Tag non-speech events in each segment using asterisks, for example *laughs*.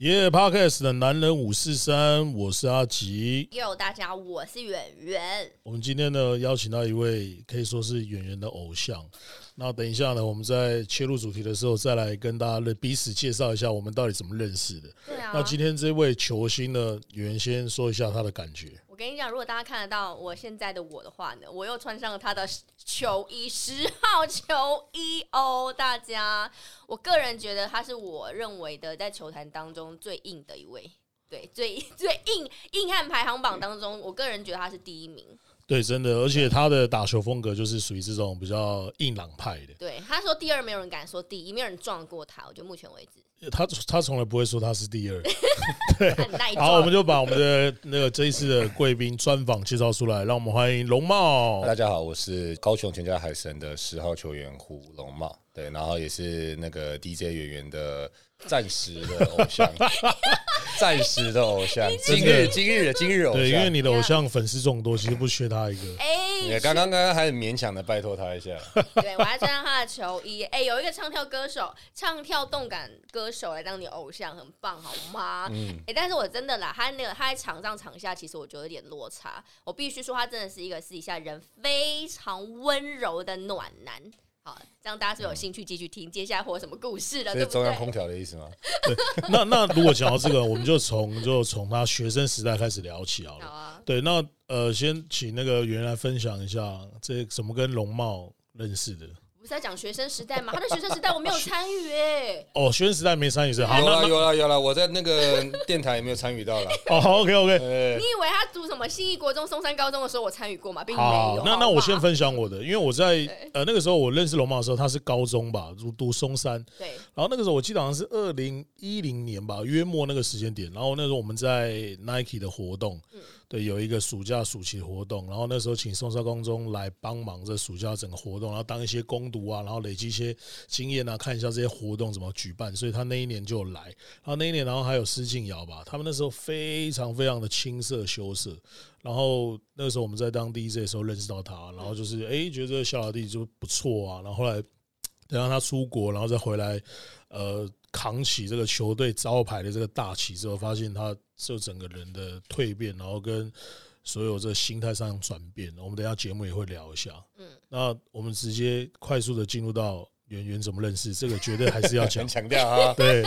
耶、Podcast 的男人五四三，我是阿吉。哟，大家，我是圆圆。我们今天呢邀请到一位可以说是圆圆的偶像。那等一下呢，我们在切入主题的时候，再来跟大家的彼此介绍一下我们到底怎么认识的。对啊，那今天这位球星呢，演员先说一下他的感觉。我跟你讲，如果大家看得到我现在的我的话呢，我又穿上了他的球衣，十号球衣哦，大家。我个人觉得他是我认为的在球坛当中最硬的一位，对，最最硬硬汉排行榜当中，我个人觉得他是第一名。对，真的，而且他的打球风格就是属于这种比较硬朗派的。对，他说第二，没有人敢说第一，没有人撞过他。我觉得目前为止，他他从来不会说他是第二。*laughs* 很耐好，我们就把我们的那个这一次的贵宾专访介绍出来，让我们欢迎龙茂。大家好，我是高雄全家海神的十号球员胡龙茂，对，然后也是那个 DJ 演员的暂时的偶像，*laughs* 暂时的偶像，今日今日的今日偶像。对，因为你的偶像粉丝众多，其实不缺他一个。哎，也刚刚刚刚还很勉强的拜托他一下。*laughs* 对，我还穿上他的球衣。哎，有一个唱跳歌手，唱跳动感歌手来当你偶像，很棒，好吗？嗯。哎，但是我真的啦，他那个他在场上场下，其实我觉得有点落差。我必须说，他真的是一个私底下人非常温柔的暖男。好，这样大家是有兴趣继续听接下来会有什么故事了？这是中央空调的意思吗？*laughs* 对，那那如果讲到这个，我们就从就从他学生时代开始聊起好了。好啊。对，那呃，先请那个圆来分享一下，这怎么跟龙茂认识的？不是在讲学生时代吗？他的学生时代我没有参与哎。*laughs* 哦，学生时代没参与是？好，有了有了有了，我在那个电台也没有参与到了。*laughs* 哦，OK OK。你以为他读什么新义国中、松山高中的时候我参与过吗？并没有。那那我先分享我的，因为我在呃那个时候我认识龙茂的时候，他是高中吧，读读松山。对。然后那个时候我记得好像是二零一零年吧，约莫那个时间点。然后那时候我们在 Nike 的活动。对，有一个暑假暑期活动，然后那时候请松山高中来帮忙这暑假整个活动，然后当一些攻读啊，然后累积一些经验啊，看一下这些活动怎么举办。所以他那一年就来，然后那一年，然后还有施静瑶吧，他们那时候非常非常的青涩羞涩。然后那个时候我们在当 DJ 的时候认识到他，然后就是哎，觉得小老弟就不错啊。然后后来等到他出国，然后再回来，呃。扛起这个球队招牌的这个大旗之后，发现他就整个人的蜕变，然后跟所有这心态上转变，我们等下节目也会聊一下。嗯，那我们直接快速的进入到。圆圆怎么认识？这个绝对还是要强 *laughs* 强调啊！对，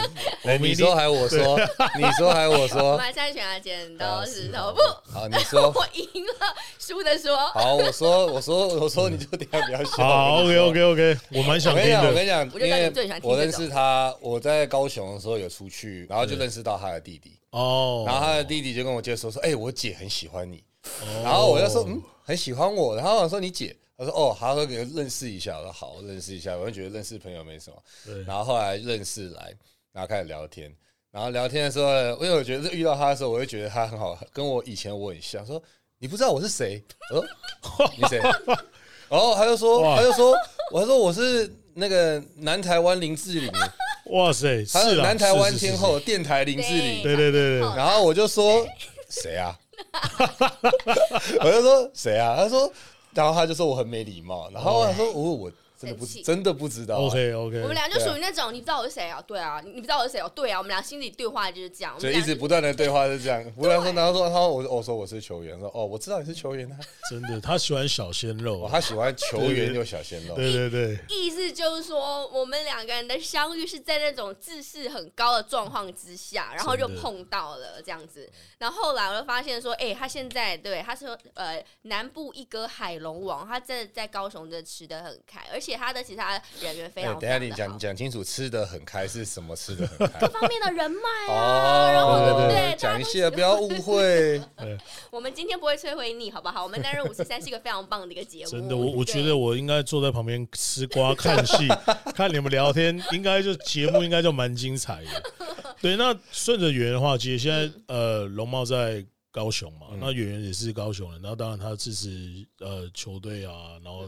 你说还我说，你说还我说，我们现在选剪刀石头布。好，你说 *laughs* 我赢了，输的说。好，我说我说我说，你就等下不要笑。好，OK OK OK，我蛮想听的。我跟你讲，因为我认识他，我在高雄的时候有出去，然后就认识到他的弟弟。哦。然后他的弟弟就跟我介绍说：“哎，我姐很喜欢你。”然后我就说：“嗯，很喜欢我。”然后我说：“你姐。”他说：“哦，他说给认识一下。”我说：“好，认识一下。”我就觉得认识朋友没什么。然后后来认识来，然后开始聊天。然后聊天的时候，因为我觉得遇到他的时候，我就觉得他很好，跟我以前我很像。说：“你不知道我是谁？” *laughs* 我说，你谁？然后他就说：“他就说，我说我是那个南台湾林志玲。”哇塞，是南台湾天后电台林志玲。对对对对。*laughs* 然后我就说：“谁啊？” *laughs* 我就说：“谁啊？”他说。然后他就说我很没礼貌，然后他说我我。真的不真的不知道。OK OK，我们俩就属于那种，你不知道我是谁啊？对啊，你不知道我是谁哦？对啊，我们俩心里对话就是这样，就一直不断的对话是这样。不断说，然后说他我我说我是球员，说哦我知道你是球员啊。真的，他喜欢小鲜肉，他喜欢球员又小鲜肉。对对对，意思就是说，我们两个人的相遇是在那种自视很高的状况之下，然后就碰到了这样子。然后后来我就发现说，哎，他现在对他说呃南部一哥海龙王，他真的在高雄真的吃的很开，而且他的其他。人员非常。等下你讲讲清楚，吃的很开是什么？吃的很开，各方面的人脉啊，*laughs* 然后对不对？讲一些，*laughs* 不要误会。*laughs* 我们今天不会摧毁你，好不好？我们男人五十三是一个非常棒的一个节目。真的，我我觉得我应该坐在旁边吃瓜看戏，看你们聊天，应该就节目应该就蛮精彩的。对，那顺着圆的话，其实现在呃，龙茂在。高雄嘛，那演员也是高雄人，然后当然他支持呃球队啊，然后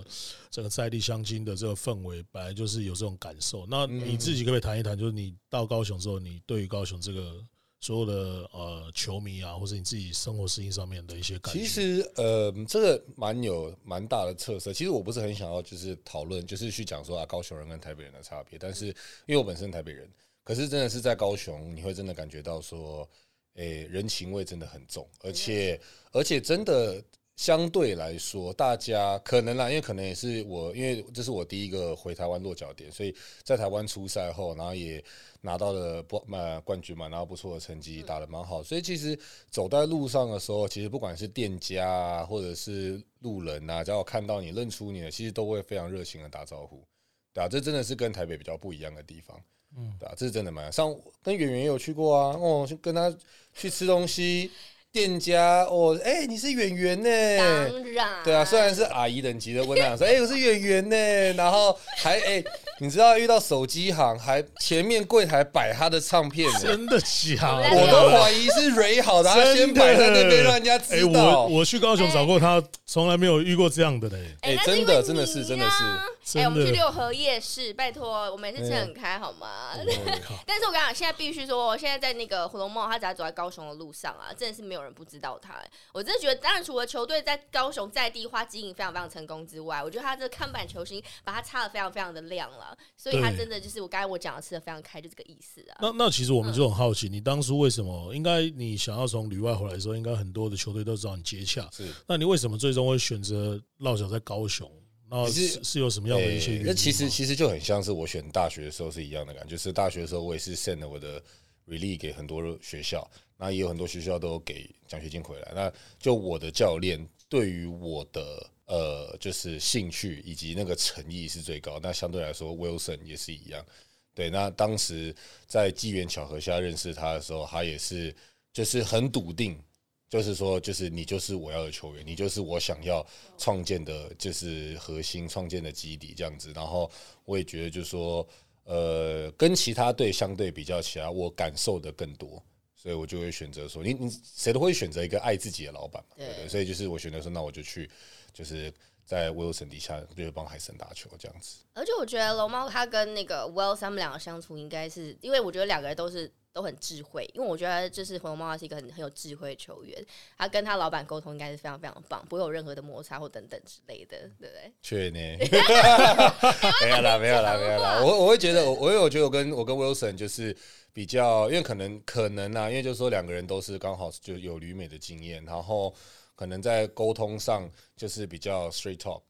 这个在地相亲的这个氛围，本来就是有这种感受。那你自己可不可以谈一谈，就是你到高雄之后，你对于高雄这个所有的呃球迷啊，或者你自己生活适应上面的一些感觉？其实呃，这个蛮有蛮大的特色。其实我不是很想要就是讨论，就是去讲说啊高雄人跟台北人的差别，但是因为我本身台北人。可是真的是在高雄，你会真的感觉到说，诶，人情味真的很重，而且而且真的。相对来说，大家可能啦，因为可能也是我，因为这是我第一个回台湾落脚点，所以在台湾出赛后，然后也拿到了不呃冠军嘛，然后不错的成绩，打的蛮好。所以其实走在路上的时候，其实不管是店家啊，或者是路人啊，只要看到你认出你了，其实都会非常热情的打招呼，对啊，这真的是跟台北比较不一样的地方，嗯，对啊，这是真的蛮像跟圆圆有去过啊，哦，跟他去吃东西。店家哦，哎，你是演员呢？当然，对啊，虽然是阿姨等级的问他说，哎，我是演员呢，然后还哎，你知道遇到手机行，还前面柜台摆他的唱片，真的假？我都怀疑是蕊好的，他先摆在那边让人家知道。我我去高雄找过他，从来没有遇过这样的嘞。哎，真的，真的是，真的是。哎，我们去六合夜市，拜托，我每次吃很开，好吗？*laughs* 但是我跟你讲，现在必须说，现在在那个火龙梦，他只要走在高雄的路上啊，真的是没有人不知道他。我真的觉得，当然除了球队在高雄在地花经营非常非常成功之外，我觉得他这个看板球星把他擦的非常非常的亮了，所以他真的就是我刚才我讲的吃的非常开，就这个意思啊。那那其实我们就很好奇，你当初为什么应该你想要从旅外回来的时候，应该很多的球队都找你接洽，是？那你为什么最终会选择落脚在高雄？那是是有什么样的一些原因？那其实其实就很像是我选大学的时候是一样的感觉，就是大学的时候我也是 send 了我的 release 给很多学校，那也有很多学校都给奖学金回来。那就我的教练对于我的呃就是兴趣以及那个诚意是最高。那相对来说，Wilson 也是一样。对，那当时在机缘巧合下认识他的时候，他也是就是很笃定。就是说，就是你就是我要的球员，你就是我想要创建的，就是核心创建的基底这样子。然后我也觉得，就是说，呃，跟其他队相对比较起来，我感受的更多，所以我就会选择说，你你谁都会选择一个爱自己的老板嘛，对对？所以就是我选择说，那我就去，就是在 Wilson 底下，就是帮海神打球这样子。而且我觉得龙猫他跟那个 Will 他们两个相处，应该是因为我觉得两个人都是。都很智慧，因为我觉得就是红猫是一个很很有智慧的球员，他跟他老板沟通应该是非常非常棒，不会有任何的摩擦或等等之类的，对不对？确呢，*laughs* 没有啦，没有啦，没有啦。我我会觉得，我我我觉得我跟我跟 Wilson 就是比较，因为可能可能啊，因为就是说两个人都是刚好就有旅美的经验，然后可能在沟通上就是比较 straight talk，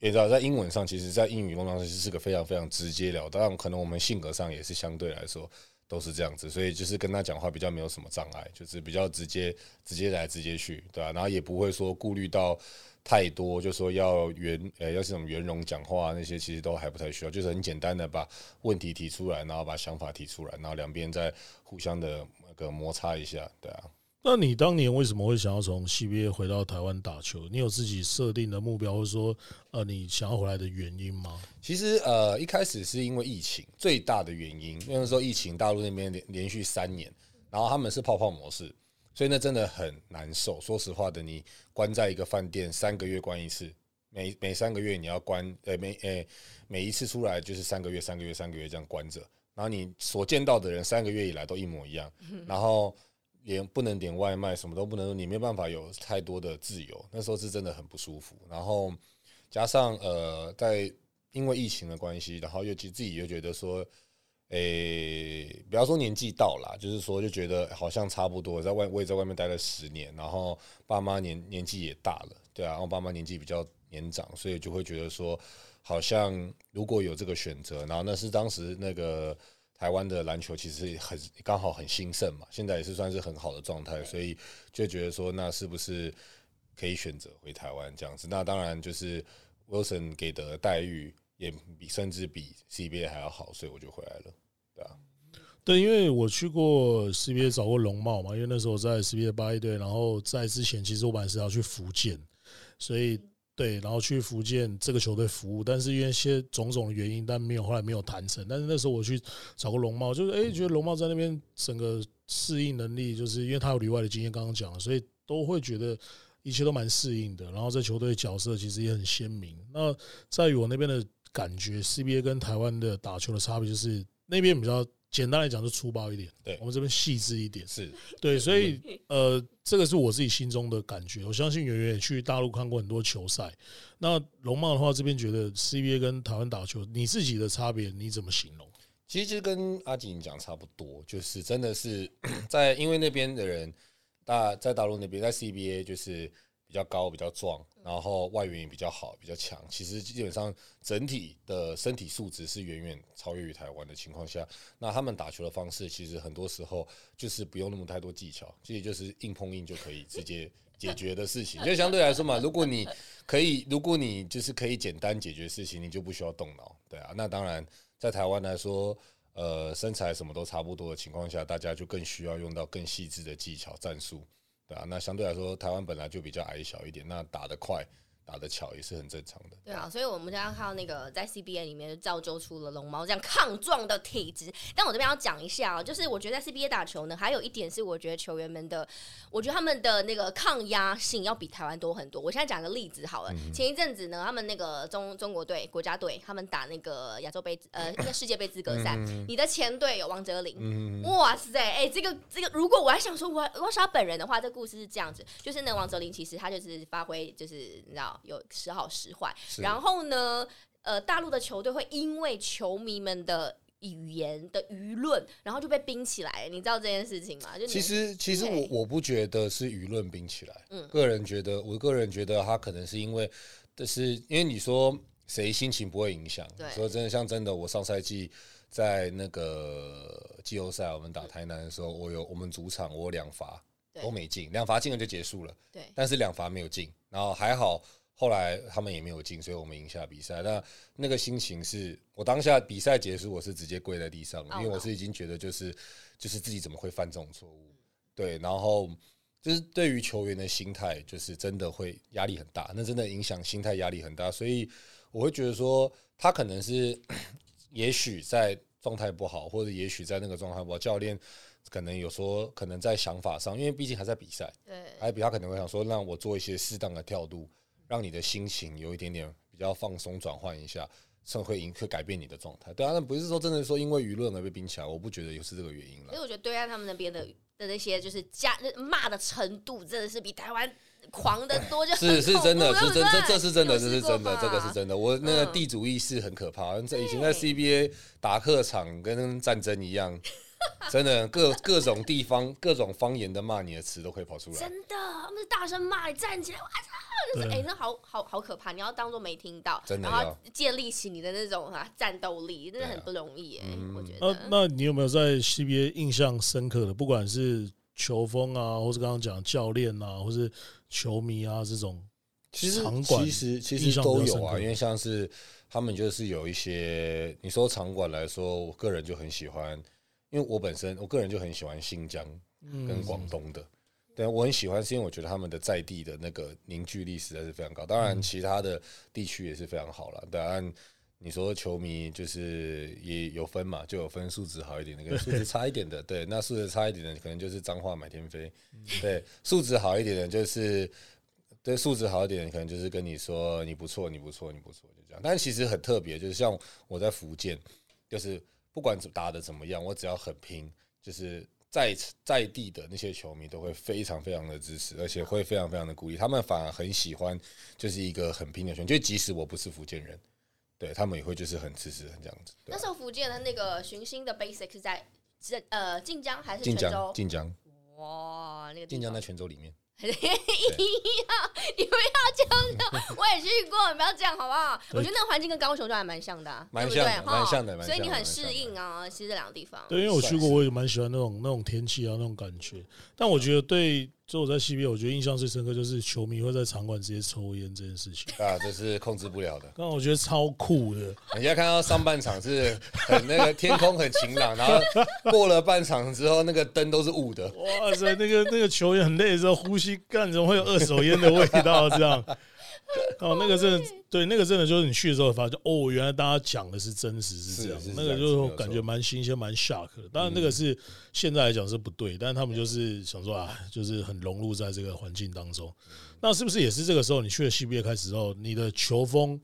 也知道在英文上，其实，在英语沟通上是个非常非常直接了当，可能我们性格上也是相对来说。都是这样子，所以就是跟他讲话比较没有什么障碍，就是比较直接，直接来直接去，对吧？然后也不会说顾虑到太多，就说要圆，呃，要这种圆融讲话那些，其实都还不太需要，就是很简单的把问题提出来，然后把想法提出来，然后两边再互相的那个摩擦一下，对啊。那你当年为什么会想要从 CBA 回到台湾打球？你有自己设定的目标，或者说呃，你想要回来的原因吗？其实呃，一开始是因为疫情最大的原因，那个时候疫情大陆那边连连续三年，然后他们是泡泡模式，所以那真的很难受。说实话的，你关在一个饭店三个月关一次，每每三个月你要关，呃，每呃每一次出来就是三个月、三个月、三个月这样关着，然后你所见到的人三个月以来都一模一样，然后。连不能点外卖，什么都不能，你没办法有太多的自由。那时候是真的很不舒服。然后加上呃，在因为疫情的关系，然后又其自己又觉得说，诶，不要说年纪到了，就是说就觉得好像差不多，在外我也在外面待了十年，然后爸妈年年纪也大了，对啊，然后爸妈年纪比较年长，所以就会觉得说，好像如果有这个选择，然后那是当时那个。台湾的篮球其实很刚好很兴盛嘛，现在也是算是很好的状态，所以就觉得说，那是不是可以选择回台湾这样子？那当然就是 Wilson 给的待遇也比甚至比 CBA 还要好，所以我就回来了，对啊。对，因为我去过 CBA 找过龙茂嘛，因为那时候我在 CBA 八一队，然后在之前其实我本来是要去福建，所以。对，然后去福建这个球队服务，但是因为一些种种的原因，但没有后来没有谈成。但是那时候我去找过龙茂，就是哎，觉得龙茂在那边整个适应能力，就是因为他有里外的经验，刚刚讲了，所以都会觉得一切都蛮适应的。然后在球队角色其实也很鲜明。那在于我那边的感觉，CBA 跟台湾的打球的差别就是那边比较。简单来讲，就粗暴一点。对我们这边细致一点。是对，所以呃，这个是我自己心中的感觉。我相信圆圆也去大陆看过很多球赛。那龙茂的话，这边觉得 CBA 跟台湾打球，你自己的差别你怎么形容？其实跟阿锦讲差不多，就是真的是 *coughs* 在因为那边的人大在大陆那边在 CBA 就是比较高比较壮，然后外援也比较好比较强，其实基本上整体的身体素质是远远超越于台湾的情况下，那他们打球的方式其实很多时候就是不用那么太多技巧，其实就是硬碰硬就可以直接 *laughs* 解决的事情。就相对来说嘛，如果你可以，如果你就是可以简单解决事情，你就不需要动脑，对啊，那当然。在台湾来说，呃，身材什么都差不多的情况下，大家就更需要用到更细致的技巧战术，啊，那相对来说，台湾本来就比较矮小一点，那打得快。打的巧也是很正常的。对啊，所以我们就要靠那个在 CBA 里面就造就出了龙猫这样抗撞的体质。但我这边要讲一下啊，就是我觉得在 CBA 打球呢，还有一点是我觉得球员们的，我觉得他们的那个抗压性要比台湾多很多。我现在讲个例子好了，前一阵子呢，他们那个中中国队国家队，他们打那个亚洲杯呃应该 *coughs* 世界杯资格赛，你的前队有王哲林，哇塞，哎，这个这个，如果我还想说我我是他本人的话，这故事是这样子，就是那王哲林其实他就是发挥就是你知道。有时好时坏，然后呢，呃，大陆的球队会因为球迷们的语言的舆论，然后就被冰起来，你知道这件事情吗？就其实，其实我我不觉得是舆论冰起来，嗯，个人觉得，我个人觉得他可能是因为，但是因为你说谁心情不会影响，对，说真的，像真的，我上赛季在那个季后赛我们打台南的时候，我有我们主场我两罚都没进，两罚进了就结束了，对，但是两罚没有进，然后还好。后来他们也没有进，所以我们赢下比赛。那那个心情是我当下比赛结束，我是直接跪在地上，因为我是已经觉得就是就是自己怎么会犯这种错误？对，然后就是对于球员的心态，就是真的会压力很大，那真的影响心态，压力很大。所以我会觉得说，他可能是 *clears throat* 也许在状态不好，或者也许在那个状态不好，教练可能有说可能在想法上，因为毕竟还在比赛，对，还比他可能会想说，让我做一些适当的调度。让你的心情有一点点比较放松，转换一下，甚会影会改变你的状态。对啊，那不是说真的说因为舆论而被冰起来，我不觉得也是这个原因了。所以我觉得对岸他们那边的的那些就是加骂的程度，真的是比台湾狂的多。就是是真的，是真这这是真的，这是真的，这个是真的。我那个地主意识很可怕，在以前在 CBA 打客场跟战争一样。*laughs* 真的，各各种地方、各种方言的骂你的词都可以跑出来。真的，他们是大声骂你，站起来，哇操！就是哎，那好好好可怕，你要当做没听到，真的，然后建立起你的那种啊战斗力，真的很不容易哎。我觉得。那那你有没有在 CBA 印象深刻的？不管是球风啊，或是刚刚讲教练啊，或是球迷啊这种，其实其实其实都有啊。因为像是他们就是有一些，你说场馆来说，我个人就很喜欢。因为我本身我个人就很喜欢新疆跟广东的，对我很喜欢，是因为我觉得他们的在地的那个凝聚力实在是非常高。当然，其他的地区也是非常好了。当然，你说球迷就是也有分嘛，就有分素质好一点的跟素质差一点的。对，那素质差一点的可能就是脏话满天飞。对，素质好一点的，就是对素质好一点，可能就是跟你说你不错，你不错，你不错，就这样。但其实很特别，就是像我在福建，就是。不管打的怎么样，我只要很拼，就是在在地的那些球迷都会非常非常的支持，而且会非常非常的鼓励。他们反而很喜欢，就是一个很拼的球就即使我不是福建人，对他们也会就是很支持，很这样子。那时候福建的那个寻星的 basic 是在这呃晋江还是泉州？晋江。哇，那个晋江在泉州里面。*laughs* 一样，你不要这样我也去过，你不要这样好不好？我觉得那个环境跟高雄就还蛮像的，蛮像的，蛮像的，所以你很适应啊。其实这两个地方，对，因为我去过，我也蛮喜欢那种那种天气啊，那种感觉。但我觉得对。所以我在西边我觉得印象最深刻就是球迷会在场馆直接抽烟这件事情啊，这是控制不了的。刚我觉得超酷的。人家看到上半场是很那个天空很晴朗，然后过了半场之后，那个灯都是雾的。哇塞，那个那个球员很累的时候，呼吸干怎么会有二手烟的味道？这样。哦，那个真的，对，那个真的就是你去的时候发现，哦，原来大家讲的是真实是这样，那个就是感觉蛮新鲜、蛮 shock 的。当然，那个是现在来讲是不对，但是他们就是想说啊，就是很融入在这个环境当中。那是不是也是这个时候你去了 CBA 开始之后，你的球风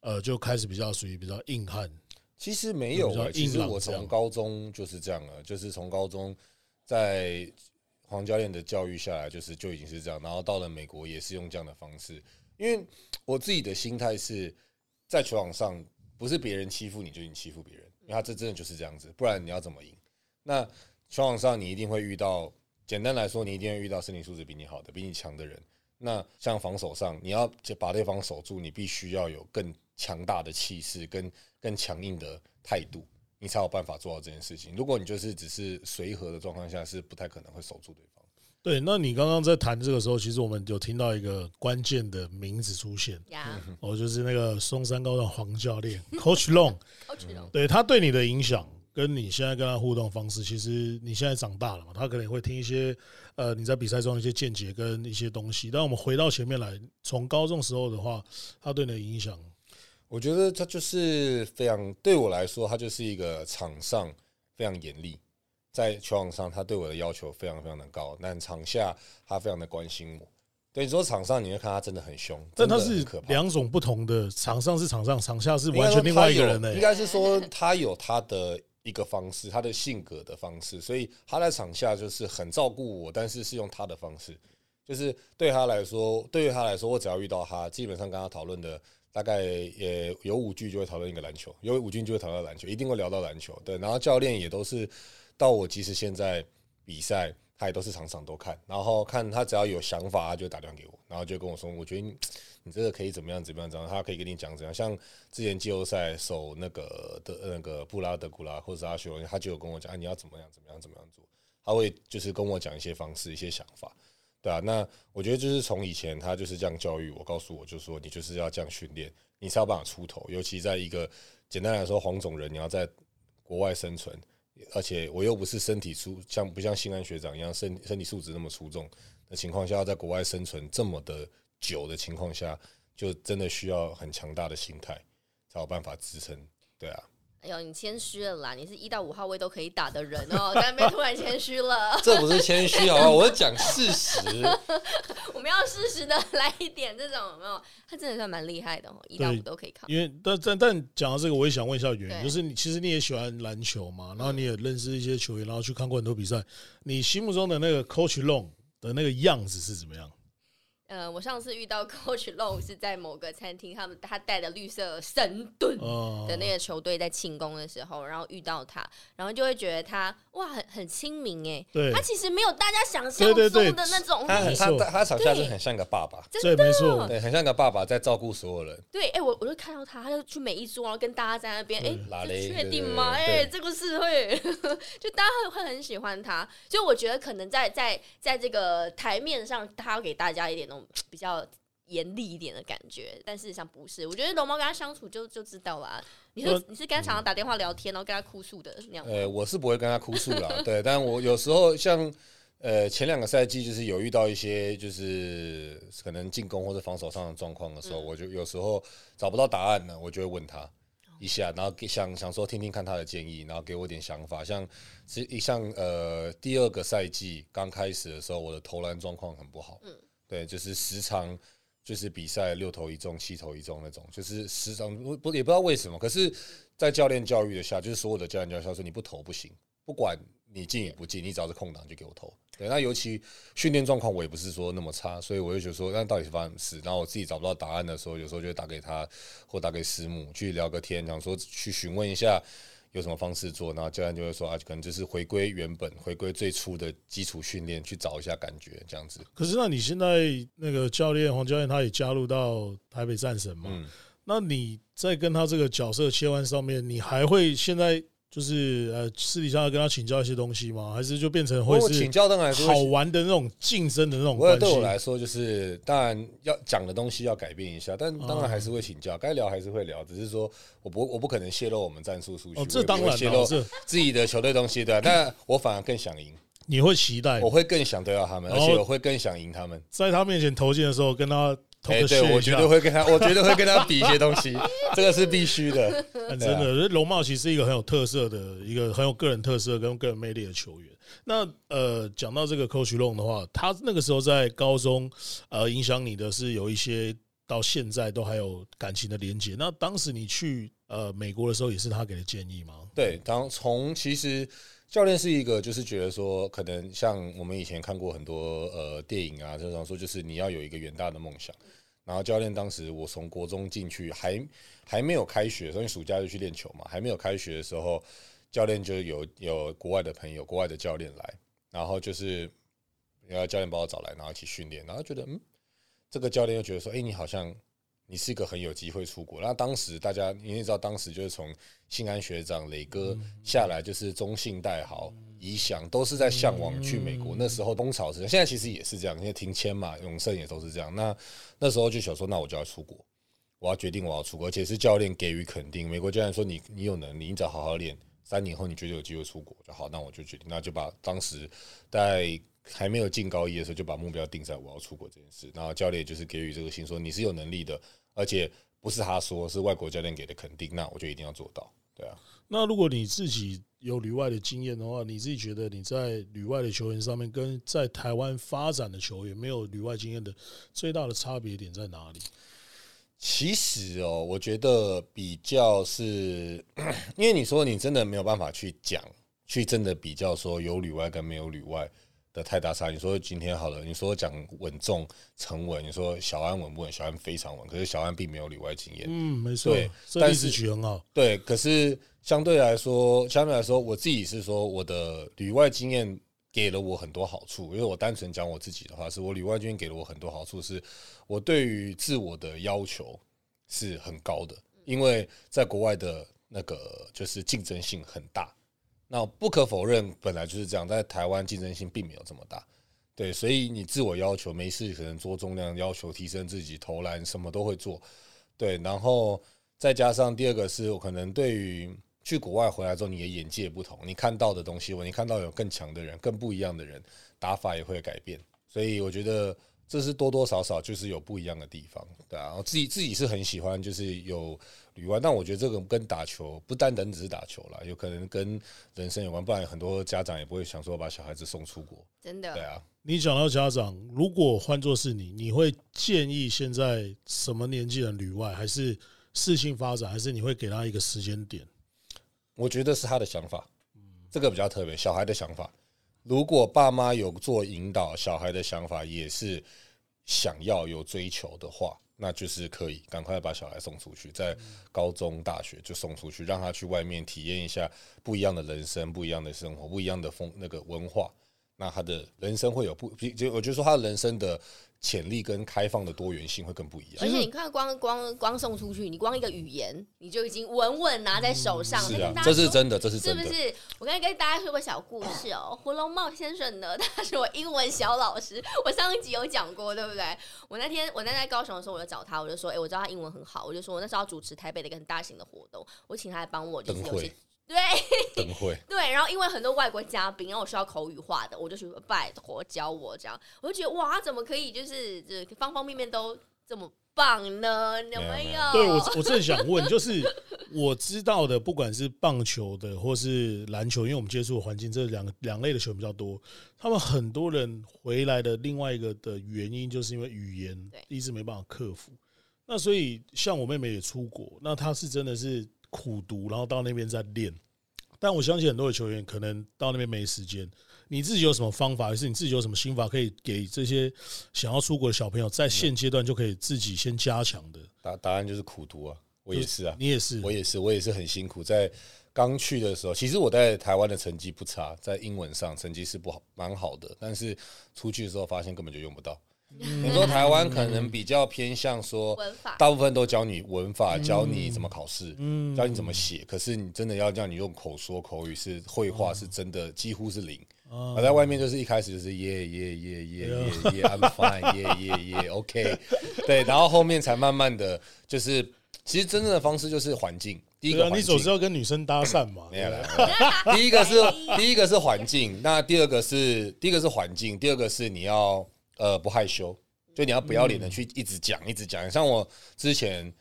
呃就开始比较属于比较硬汉？其实没有，其实我从高中就是这样了，就是从高中在黄教练的教育下来，就是就已经是这样，然后到了美国也是用这样的方式。因为我自己的心态是在球场上不是别人欺负你，就你欺负别人，因为他这真的就是这样子，不然你要怎么赢？那球场上你一定会遇到，简单来说，你一定会遇到身体素质比你好的、比你强的人。那像防守上，你要把对方守住，你必须要有更强大的气势跟更强硬的态度，你才有办法做到这件事情。如果你就是只是随和的状况下，是不太可能会守住对方。对，那你刚刚在谈这个时候，其实我们有听到一个关键的名字出现，哦，就是那个松山高中黄教练 *laughs* Coach Long，对他对你的影响。跟你现在跟他互动方式，其实你现在长大了嘛，他可能会听一些呃你在比赛中一些见解跟一些东西。但我们回到前面来，从高中时候的话，他对你的影响，我觉得他就是非常对我来说，他就是一个场上非常严厉，在球场上他对我的要求非常非常的高，但场下他非常的关心我。对你说场上你会看他真的很凶，但他是两种不同的，场上是场上，场下是完全另外一个人呢。应该是说他有他的。一个方式，他的性格的方式，所以他在场下就是很照顾我，但是是用他的方式，就是对他来说，对于他来说，我只要遇到他，基本上跟他讨论的大概也有五句就会讨论一个篮球，有五句就会讨论篮球，一定会聊到篮球。对，然后教练也都是到我，其实现在比赛，他也都是场场都看，然后看他只要有想法，他就打电话给我，然后就跟我说，我觉得。你这个可以怎么样？怎么样？怎么样？他可以跟你讲怎样。像之前季后赛守那个的那个布拉德古拉或者阿修，他就有跟我讲，啊，你要怎么样？怎么样？怎么样做？他会就是跟我讲一些方式、一些想法，对啊。那我觉得就是从以前他就是这样教育我，告诉我就说你就是要这样训练，你才有办法出头。尤其在一个简单来说，黄种人你要在国外生存，而且我又不是身体出像不像新安学长一样身身体素质那么出众的情况下，要在国外生存这么的。久的情况下，就真的需要很强大的心态，才有办法支撑。对啊，哎呦，你谦虚了啦！你是一到五号位都可以打的人哦，*laughs* 在那边突然谦虚了。这不是谦虚好吧？我是讲事实。*laughs* 我们要事实的来一点这种，有没有？他真的算蛮厉害的哦，一到五都可以考。因为但但但讲到这个，我也想问一下原因，就是你其实你也喜欢篮球嘛，然后你也认识一些球员，然后去看过很多比赛，你心目中的那个 Coach Long 的那个样子是怎么样？呃，我上次遇到 *laughs* Coach Low 是在某个餐厅，他们他带的绿色神盾的那个球队在庆功的时候，然后遇到他，然后就会觉得他哇，很很亲民哎，他其实没有大家想象中的那种，他他他场下是很像个爸爸，真的，对，很像个爸爸在照顾所有人。对，哎，我我就看到他，他就去每一桌，然后跟大家在那边，哎，确定吗？哎，这个是会，*laughs* 就大家会会很喜欢他，就我觉得可能在在在这个台面上，他要给大家一点。比较严厉一点的感觉，但事实上不是。我觉得龙猫跟他相处就就知道啦。你是你是跟他常常打电话聊天，然后跟他哭诉的那样。呃，我是不会跟他哭诉啦，对。但我有时候像呃前两个赛季，就是有遇到一些就是可能进攻或者防守上的状况的时候，我就有时候找不到答案呢，我就会问他一下，然后给想想说听听看他的建议，然后给我点想法。像一像呃第二个赛季刚开始的时候，我的投篮状况很不好。嗯。对，就是时常就是比赛六投一中、七投一中那种，就是时常不不也不知道为什么。可是，在教练教育的下，就是所有的教练教育说，你不投不行，不管你进也不进，你只要是空档就给我投。对，那尤其训练状况我也不是说那么差，所以我就觉得说，那到底是发生什么事？然后我自己找不到答案的时候，有时候就打给他或打给师母去聊个天，想说去询问一下。有什么方式做，然后教练就会说啊，可能就是回归原本，回归最初的基础训练，去找一下感觉这样子。可是那你现在那个教练黄教练他也加入到台北战神嘛？那你在跟他这个角色切换上面，你还会现在？就是呃，私底下要跟他请教一些东西吗？还是就变成会是请教？当然好玩的那种晋升的那种关系。对我来说，就是当然要讲的东西要改变一下，但当然还是会请教，该聊还是会聊。只是说我不我不可能泄露我们战术数据，这当然泄露 *laughs* 自己的球队东西对。但我反而更想赢。你会期待？我会更想对到他们，而且我会更想赢他们。在他面前投进的时候，跟他。哎，对我绝对会跟他，*laughs* 我绝对会跟他比一些东西，*laughs* 这个是必须的。真的，龙茂其实是一个很有特色的一个很有个人特色跟个人魅力的球员。那呃，讲到这个 Coach Long 的话，他那个时候在高中呃影响你的是有一些到现在都还有感情的连接。那当时你去呃美国的时候，也是他给的建议吗？对，当从其实。教练是一个，就是觉得说，可能像我们以前看过很多呃电影啊，这种说就是你要有一个远大的梦想。然后教练当时我从国中进去，还还没有开学，所以暑假就去练球嘛。还没有开学的时候，教练就有有国外的朋友，国外的教练来，然后就是然后教练把我找来，然后一起训练，然后觉得嗯，这个教练又觉得说，哎，你好像。你是一个很有机会出国，那当时大家你也知道，当时就是从信安学长、磊哥下来，就是中信代豪、怡翔，都是在向往去美国。那时候东潮是，现在其实也是这样，因为停签嘛，永盛也都是这样。那那时候就想说，那我就要出国，我要决定我要出国，而且是教练给予肯定。美国教练说你你有能力，你只要好好练，三年后你觉得有机会出国就好，那我就决定，那就把当时在。还没有进高一的时候，就把目标定在我要出国这件事。然后教练就是给予这个信，说你是有能力的，而且不是他说，是外国教练给的肯定，那我就一定要做到。对啊。那如果你自己有旅外的经验的话，你自己觉得你在旅外的球员上面，跟在台湾发展的球员没有旅外经验的最大的差别点在哪里？其实哦，我觉得比较是，*coughs* 因为你说你真的没有办法去讲，去真的比较说有旅外跟没有旅外。的太大差，你说今天好了，你说讲稳重沉稳，你说小安稳不稳？小安非常稳，可是小安并没有里外经验。嗯，没错，但是举很好。对，可是相对来说，相对来说，我自己是说，我的里外经验给了我很多好处。因为我单纯讲我自己的话，是我里外经验给了我很多好处，是我对于自我的要求是很高的，因为在国外的那个就是竞争性很大。那不可否认，本来就是这样，在台湾竞争性并没有这么大，对，所以你自我要求没事，可能做重量，要求提升自己，投篮什么都会做，对，然后再加上第二个是，我可能对于去国外回来之后，你的眼界不同，你看到的东西，我你看到有更强的人，更不一样的人，打法也会改变，所以我觉得这是多多少少就是有不一样的地方，对啊，我自己自己是很喜欢，就是有。旅外，但我觉得这个跟打球不单单只是打球啦，有可能跟人生有关，不然很多家长也不会想说把小孩子送出国。真的？对啊。你讲到家长，如果换作是你，你会建议现在什么年纪的旅外，还是事情发展，还是你会给他一个时间点？我觉得是他的想法，这个比较特别。小孩的想法，如果爸妈有做引导，小孩的想法也是想要有追求的话。那就是可以赶快把小孩送出去，在高中、大学就送出去，让他去外面体验一下不一样的人生、不一样的生活、不一样的风那个文化。那他的人生会有不就我就说他人生的。潜力跟开放的多元性会更不一样。而且你看，光光光送出去，你光一个语言，你就已经稳稳拿在手上。是啊，这是真的，这是真的。是不是？我刚才跟大家说个小故事哦。胡龙茂先生呢，*laughs* 他是我英文小老师。我上一集有讲过，对不对？我那天我那在高雄的时候，我就找他，我就说，哎，我知道他英文很好，我就说我那时候要主持台北的一个很大型的活动，我请他来帮我，就是有些。*laughs* 对，*laughs* 对，然后因为很多外国嘉宾，然后我需要口语化的，我就去拜托教我这样，我就觉得哇，怎么可以就是这方方面面都这么棒呢？有没有？对我，我正想问，就是我知道的，不管是棒球的或是篮球，因为我们接触的环境这两两类的球比较多，他们很多人回来的另外一个的原因，就是因为语言一直没办法克服。那所以像我妹妹也出国，那她是真的是。苦读，然后到那边再练。但我相信很多的球员可能到那边没时间。你自己有什么方法，还是你自己有什么心法，可以给这些想要出国的小朋友，在现阶段就可以自己先加强的？答答案就是苦读啊！我也是啊，你也是，我也是，我也是很辛苦。在刚去的时候，其实我在台湾的成绩不差，在英文上成绩是不好，蛮好的。但是出去的时候发现根本就用不到。你说台湾可能比较偏向说，大部分都教你文法，教你怎么考试，教你怎么写。可是你真的要叫你用口说口语，是绘画，是真的几乎是零。我在外面就是一开始就是耶耶耶耶耶 *laughs* 耶，I'm fine，耶耶耶，OK。*laughs* 对，然后后面才慢慢的就是，其实真正的方式就是环境。第一个，你总是要跟女生搭讪嘛。没有第一个是第一个是环境，那第二个是第一个是环境，第二个是你要。呃，不害羞，就你要不要脸的去一直讲，一直讲。像我之前，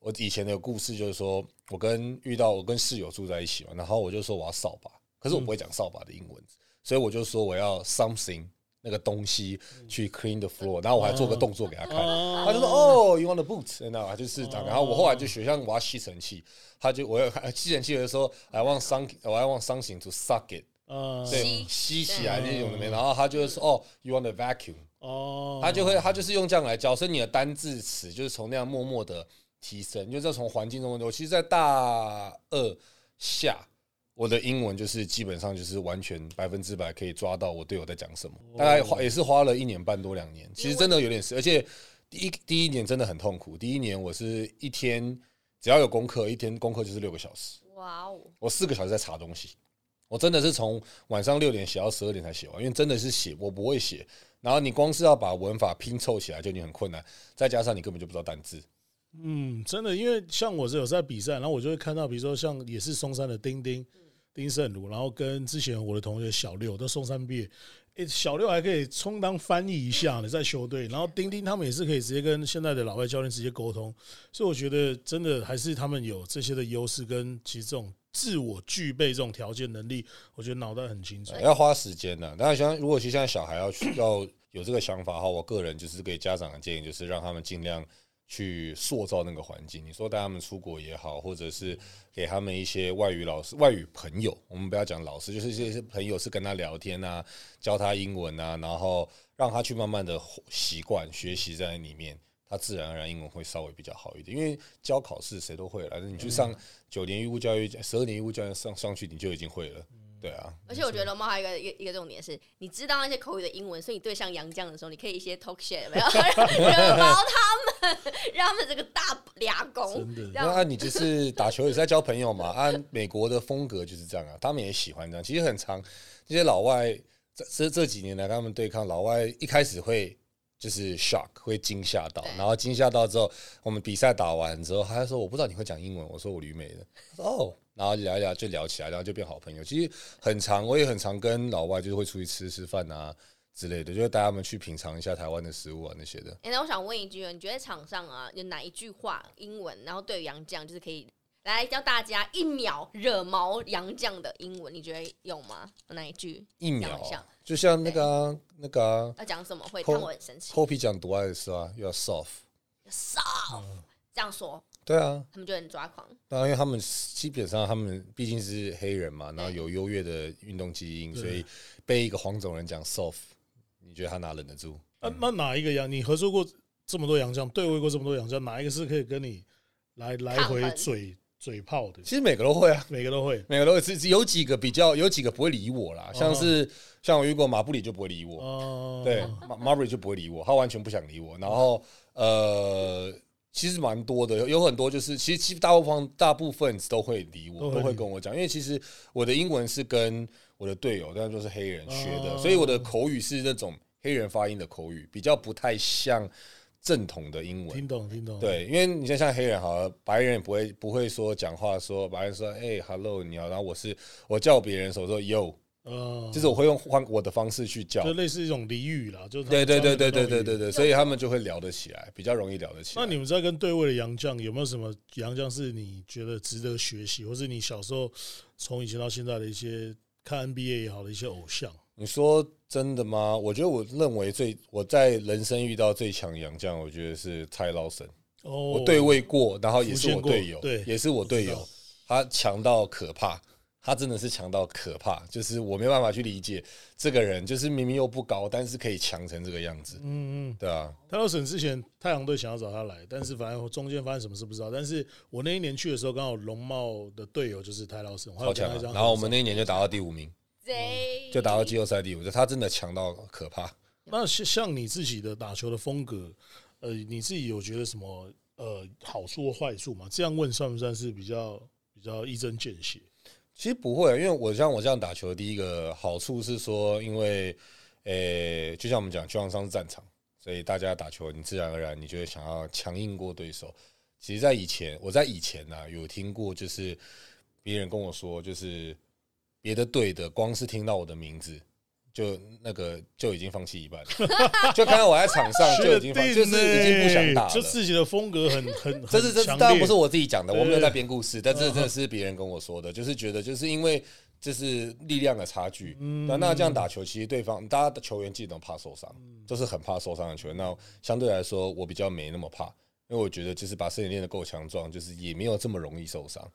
我以前的故事就是说，我跟遇到我跟室友住在一起嘛，然后我就说我要扫把，可是我不会讲扫把的英文，所以我就说我要 something 那个东西去 clean the floor，然后我还做个动作给他看，他就说哦，you want the boot，那啊就是这样。然后我后来就学像我要吸尘器，他就我要吸尘器的时候，I want some，I want something to suck it。对，吸吸起来那种的，然后他就说哦，you want the vacuum，哦，他就会他就是用这样来教，所以你的单字词就是从那样默默的提升，就是从环境中，我其实，在大二下，我的英文就是基本上就是完全百分之百可以抓到我队友在讲什么，大概花也是花了一年半多两年，其实真的有点事，而且第一第一年真的很痛苦，第一年我是一天只要有功课，一天功课就是六个小时，哇哦，我四个小时在查东西。我真的是从晚上六点写到十二点才写完，因为真的是写我不会写，然后你光是要把文法拼凑起来就你很困难，再加上你根本就不知道单字。嗯，真的，因为像我是有在比赛，然后我就会看到，比如说像也是松山的丁丁丁胜儒，然后跟之前我的同学小六都松山毕业，诶，小六还可以充当翻译一下呢，在球队，然后丁丁他们也是可以直接跟现在的老外教练直接沟通，所以我觉得真的还是他们有这些的优势跟其实这种。自我具备这种条件能力，我觉得脑袋很清楚。要花时间的。那像如果其实现在小孩要需要有这个想法的话，我个人就是给家长的建议，就是让他们尽量去塑造那个环境。你说带他们出国也好，或者是给他们一些外语老师、外语朋友，我们不要讲老师，就是这些朋友是跟他聊天啊，教他英文啊，然后让他去慢慢的习惯学习在里面。他自然而然英文会稍微比较好一点，因为教考试谁都会了。你去上九年义务教育、十二年义务教育上上去，你就已经会了。对啊。而且我觉得龙猫还有一个一个重点是，你知道那些口语的英文，所以你对上杨绛的时候，你可以一些 talk shit，没有 *laughs* 惹毛他们，*laughs* 让他们这个大俩工。那你就是打球也是在交朋友嘛？按美国的风格就是这样啊，他们也喜欢这样。其实很长，这些老外这这这几年来跟他们对抗，老外一开始会。就是 shock 会惊吓到，然后惊吓到之后，我们比赛打完之后，他就说我不知道你会讲英文，我说我旅美的，哦，然后聊一聊就聊起来，然后就变好朋友。其实很长，我也很常跟老外就是会出去吃吃饭啊之类的，就带他们去品尝一下台湾的食物啊那些的。哎，那我想问一句，你觉得场上啊有哪一句话英文，然后对杨绛就是可以来教大家一秒惹毛杨绛的英文，你觉得有吗？哪一句？一秒。就像那个那个，要讲什么会让我很生气？后皮讲多爱的时候啊，要 soft，soft，这样说，对啊，他们就很抓狂。当然，因为他们基本上他们毕竟是黑人嘛，然后有优越的运动基因，所以被一个黄种人讲 soft，你觉得他哪忍得住？那那哪一个洋？你合作过这么多洋将，对位过这么多洋将，哪一个是可以跟你来来回嘴？嘴炮的，其实每个都会啊，每个都会，每个都会。只有几个比较，有几个不会理我啦，像是像我遇过马布里就不会理我，对，马马布里就不会理我，他完全不想理我。然后呃，其实蛮多的，有有很多就是，其实其实大部分大部分都会理我，都会跟我讲，因为其实我的英文是跟我的队友，但都是黑人学的，所以我的口语是那种黑人发音的口语，比较不太像。正统的英文，听懂听懂。对，因为你像像黑人好，白人也不会不会说讲话说白人说哎，hello，你好，然后我是我叫别人时候说 yo，呃，就是我会用换我的方式去叫，就类似一种俚语啦，就对对对对对对对对，所以他们就会聊得起来，比较容易聊得起来。那你们在跟对位的杨将有没有什么杨将是你觉得值得学习，或是你小时候从以前到现在的一些看 NBA 也好的一些偶像？你说真的吗？我觉得我认为最我在人生遇到最强洋将，我觉得是蔡老神。哦，我对位过，然后也是我队友，对，也是我队友。他强到可怕，他真的是强到可怕，就是我没办法去理解这个人，就是明明又不高，但是可以强成这个样子。嗯嗯，对啊。泰老神之前太阳队想要找他来，但是反正中间发生什么事不知道。但是我那一年去的时候，刚好龙茂的队友就是泰老神，超强。然后我们那一年就打到第五名。就打到季后赛第五，就他真的强到可怕。那像像你自己的打球的风格，呃，你自己有觉得什么呃好处或坏处吗？这样问算不算是比较比较一针见血？其实不会，因为我像我这样打球的第一个好处是说，因为呃，就像我们讲球场上是战场，所以大家打球，你自然而然你就会想要强硬过对手。其实，在以前，我在以前呢有听过，就是别人跟我说，就是。别的队的，光是听到我的名字，就那个就已经放弃一半了，*laughs* 就看到我在场上 *laughs* 就已经放就是已经不想打了。就自己的风格很很，*laughs* 这是这当然不是我自己讲的，我没有在编故事，但这真的是别人跟我说的，就是觉得就是因为这是力量的差距。那那这样打球，其实对方大家的球员基本都怕受伤，都是很怕受伤的球员。那相对来说，我比较没那么怕，因为我觉得就是把身体练得够强壮，就是也没有这么容易受伤。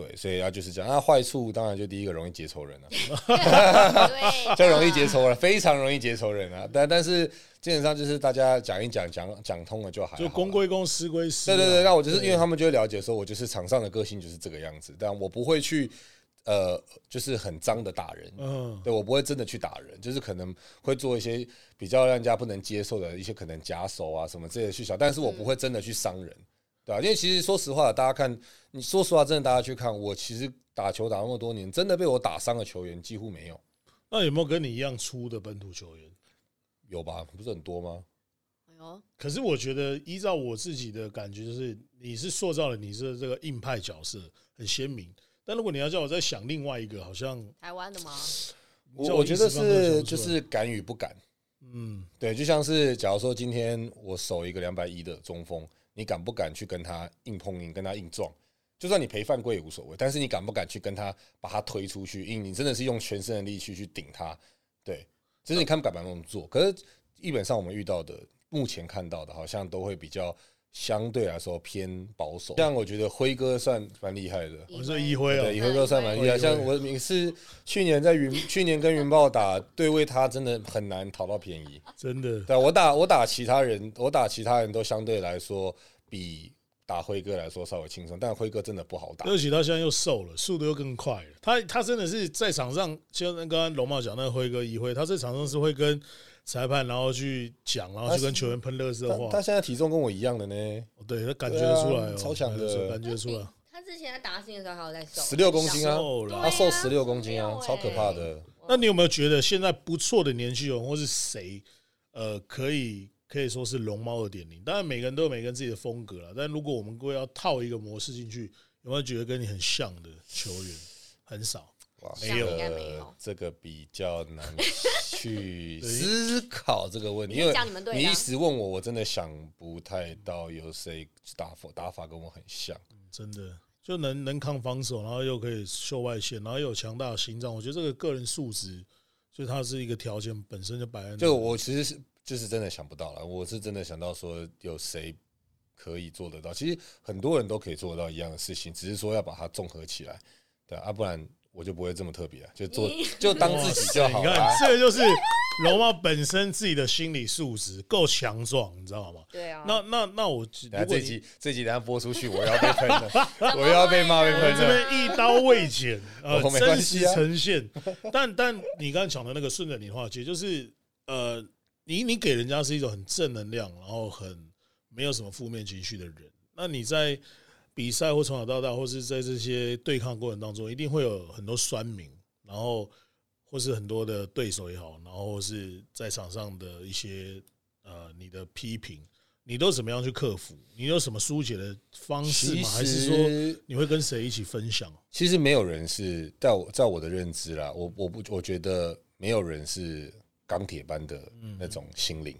对，所以要就是这样。那坏处当然就第一个容易结仇人 *laughs* 了，对，*laughs* 就容易结仇了，非常容易结仇人啊。但但是基本上就是大家讲一讲，讲讲通了就好。就公归公，私归私。对对对，那我就是因为他们就会了解说，我就是场上的个性就是这个样子，但我不会去呃，就是很脏的打人。嗯，对我不会真的去打人，就是可能会做一些比较让人家不能接受的一些可能假手啊什么这些去小，但是我不会真的去伤人。对啊，因为其实说实话，大家看，你说实话，真的大家去看，我其实打球打那么多年，真的被我打伤的球员几乎没有。那有没有跟你一样粗的本土球员？有吧？不是很多吗？有。可是我觉得，依照我自己的感觉，就是你是塑造了你是这个硬派角色，很鲜明。但如果你要叫我再想另外一个，好像台湾的吗？我我觉得是就是敢与不敢。嗯，对，就像是假如说今天我守一个两百一的中锋。你敢不敢去跟他硬碰硬，跟他硬撞？就算你赔犯规也无所谓，但是你敢不敢去跟他把他推出去？因为你真的是用全身的力气去顶他，对，就是你看不敢不敢那么做。可是基本上我们遇到的，目前看到的，好像都会比较。相对来说偏保守，像我觉得辉哥算蛮厉害的。我说一辉哦，一辉哥算蛮厉害。像我每次去年在云，*laughs* 去年跟云豹打对位，他真的很难讨到便宜，真的。对我打我打其他人，我打其他人都相对来说比打辉哥来说稍微轻松，但辉哥真的不好打。而且他现在又瘦了，速度又更快了。他他真的是在场上，就刚刚龙茂讲那个辉哥一辉，他在场上是会跟。裁判，然后去讲，然后去跟球员喷热色话。他现在体重跟我一样的呢，对他感觉得出来，超强的，感觉出来。他之前在打新的时候还有在瘦，十六公斤啊，他瘦十六公斤啊，超可怕的。那你有没有觉得现在不错的年轻人，或是谁，呃，可以可以说是龙猫二点零？当然每个人都有每个人自己的风格了，但如果我们各位要套一个模式进去，有没有觉得跟你很像的球员？很少。没有，这个比较难 *laughs* 去思考这个问题，因为你一时问我，我真的想不太到有谁打法打法跟我很像，真的就能能抗防守，然后又可以秀外线，然后又有强大的心脏，我觉得这个个人素质，所以它是一个条件，本身就摆在。就我其实是就是真的想不到了，我是真的想到说有谁可以做得到，其实很多人都可以做得到一样的事情，只是说要把它综合起来，对啊，不然。我就不会这么特别了，就做就当自己就好。你看，这个就是龙猫本身自己的心理素质够强壮，你知道吗？对啊。那那那我这集这集等下播出去，我要被喷了，*laughs* 我要被骂被喷。这边一刀未剪，*laughs* 呃，真实呈现。但但你刚才讲的那个顺着你的话接，就是呃，你你给人家是一种很正能量，然后很没有什么负面情绪的人。那你在。比赛或从小到大，或是在这些对抗过程当中，一定会有很多酸民，然后或是很多的对手也好，然后是在场上的一些呃你的批评，你都怎么样去克服？你有什么疏解的方式吗？还是说你会跟谁一起分享？其实没有人是在我在我的认知啦，我我不我觉得没有人是钢铁般的那种心灵。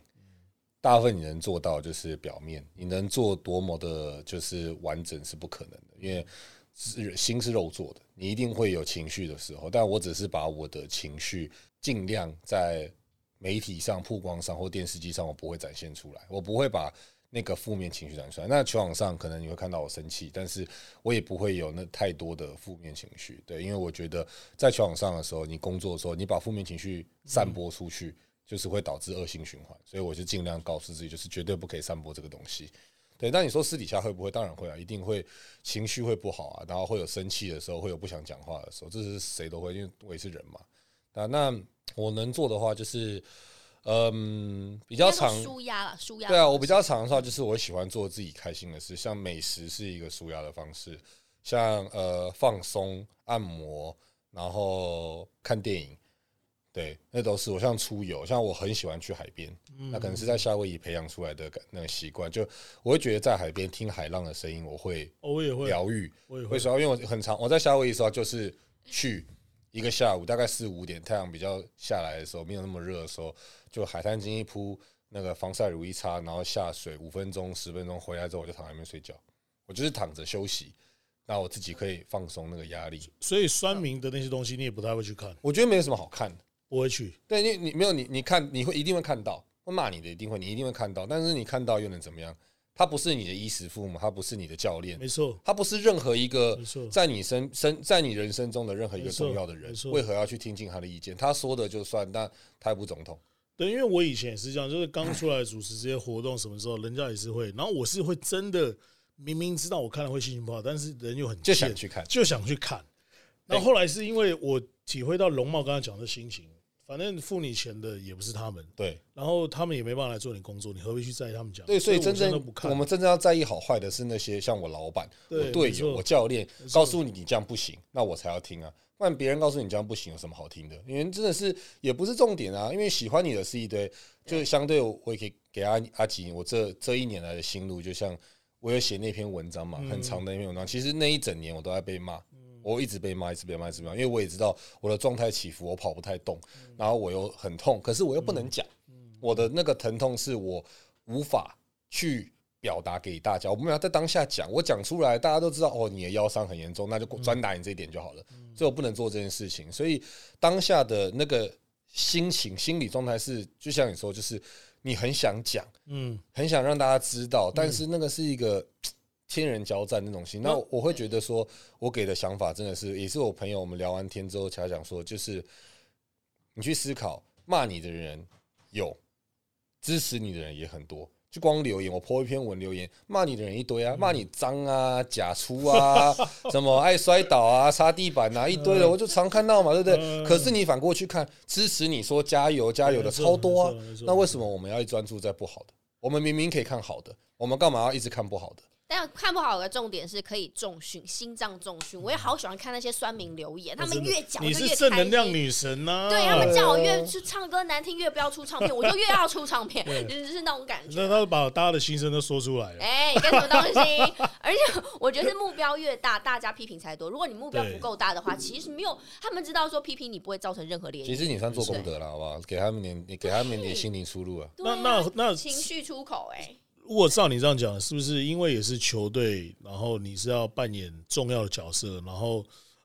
大部分你能做到就是表面，你能做多么的，就是完整是不可能的，因为是心是肉做的，你一定会有情绪的时候。但我只是把我的情绪尽量在媒体上曝光上或电视机上，我不会展现出来，我不会把那个负面情绪展出来。那球场上可能你会看到我生气，但是我也不会有那太多的负面情绪，对，因为我觉得在球场上的时候，你工作的时候，你把负面情绪散播出去。就是会导致恶性循环，所以我就尽量告诉自己，就是绝对不可以散播这个东西。对，那你说私底下会不会？当然会啊，一定会情绪会不好啊，然后会有生气的时候，会有不想讲话的时候，这是谁都会，因为我也是人嘛。啊，那我能做的话就是，嗯，比较长舒压了，舒压。对啊，我比较长的话就是我喜欢做自己开心的事，像美食是一个舒压的方式，像呃放松、按摩，然后看电影。对，那都是我像出游，像我很喜欢去海边，那可能是在夏威夷培养出来的那个习惯。就我会觉得在海边听海浪的声音，我会我也会疗愈。我也会，因为我很长，我在夏威夷的时候就是去一个下午，大概四五点，太阳比较下来的时候，没有那么热的时候，就海滩巾一铺，那个防晒乳一擦，然后下水五分钟、十分钟，回来之后我就躺在那边睡觉，我就是躺着休息，那我自己可以放松那个压力。所以酸民的那些东西，你也不太会去看。我觉得没有什么好看的。不会去，对你，你没有你，你看，你会一定会看到，会骂你的一定会，你一定会看到，但是你看到又能怎么样？他不是你的衣食父母，他不是你的教练，没错，他不是任何一个在你身身在你人生中的任何一个重要的人，为何要去听进他的意见？他说的就算，但他不总统。对，因为我以前也是这样，就是刚出来主持这些活动，什么时候人家也是会，然后我是会真的明明知道我看了会心情不好，但是人又很就想去看，就想去看。然后后来是因为我体会到龙茂刚才讲的心情。反正付你钱的也不是他们，对，然后他们也没办法来做你工作，你何必去在意他们讲？对，所以真正我们真正要在意好坏的是那些像我老板、我队友、我教练告诉你你这样不行，那我才要听啊。不然别人告诉你这样不行有什么好听的？因为真的是也不是重点啊。因为喜欢你的是一堆，就相对我也可以给阿阿吉，我这这一年来的心路，就像我有写那篇文章嘛，很长的一篇文章，其实那一整年我都在被骂。我一直被骂，一直被骂，一直被骂，因为我也知道我的状态起伏，我跑不太动，然后我又很痛，可是我又不能讲，我的那个疼痛是我无法去表达给大家。我们要在当下讲，我讲出来，大家都知道哦，你的腰伤很严重，那就专打你这一点就好了。所以我不能做这件事情。所以当下的那个心情、心理状态是，就像你说，就是你很想讲，嗯，很想让大家知道，但是那个是一个。*tsk* 天人交战那种心，那我会觉得说，我给的想法真的是，也是我朋友我们聊完天之后才讲说，就是你去思考，骂你的人有，支持你的人也很多。就光留言，我泼一篇文留言，骂你的人一堆啊，骂你脏啊、假粗啊、*laughs* 什么爱摔倒啊、擦地板啊，一堆的，我就常看到嘛，对不对？可是你反过去看，支持你说加油加油的超多啊，那为什么我们要专注在不好的？我们明明可以看好的，我们干嘛要一直看不好的？但看不好的重点是可以重训，心脏重训。我也好喜欢看那些酸民留言，他们越讲你是正能量女神呐。对他们叫我越去唱歌难听，越不要出唱片，*laughs* 我就越要出唱片，就是那种感觉。那他把大家的心声都说出来了。哎，干什么东西？而且我觉得是目标越大，大家批评才多。如果你目标不够大的话，*laughs* 其实没有他们知道说批评你不会造成任何涟漪。其实你算做功德了，好不好？给他们点，你给他们点心灵出路啊。那那那情绪出口，哎。如果照你这样讲，是不是因为也是球队，然后你是要扮演重要的角色，然后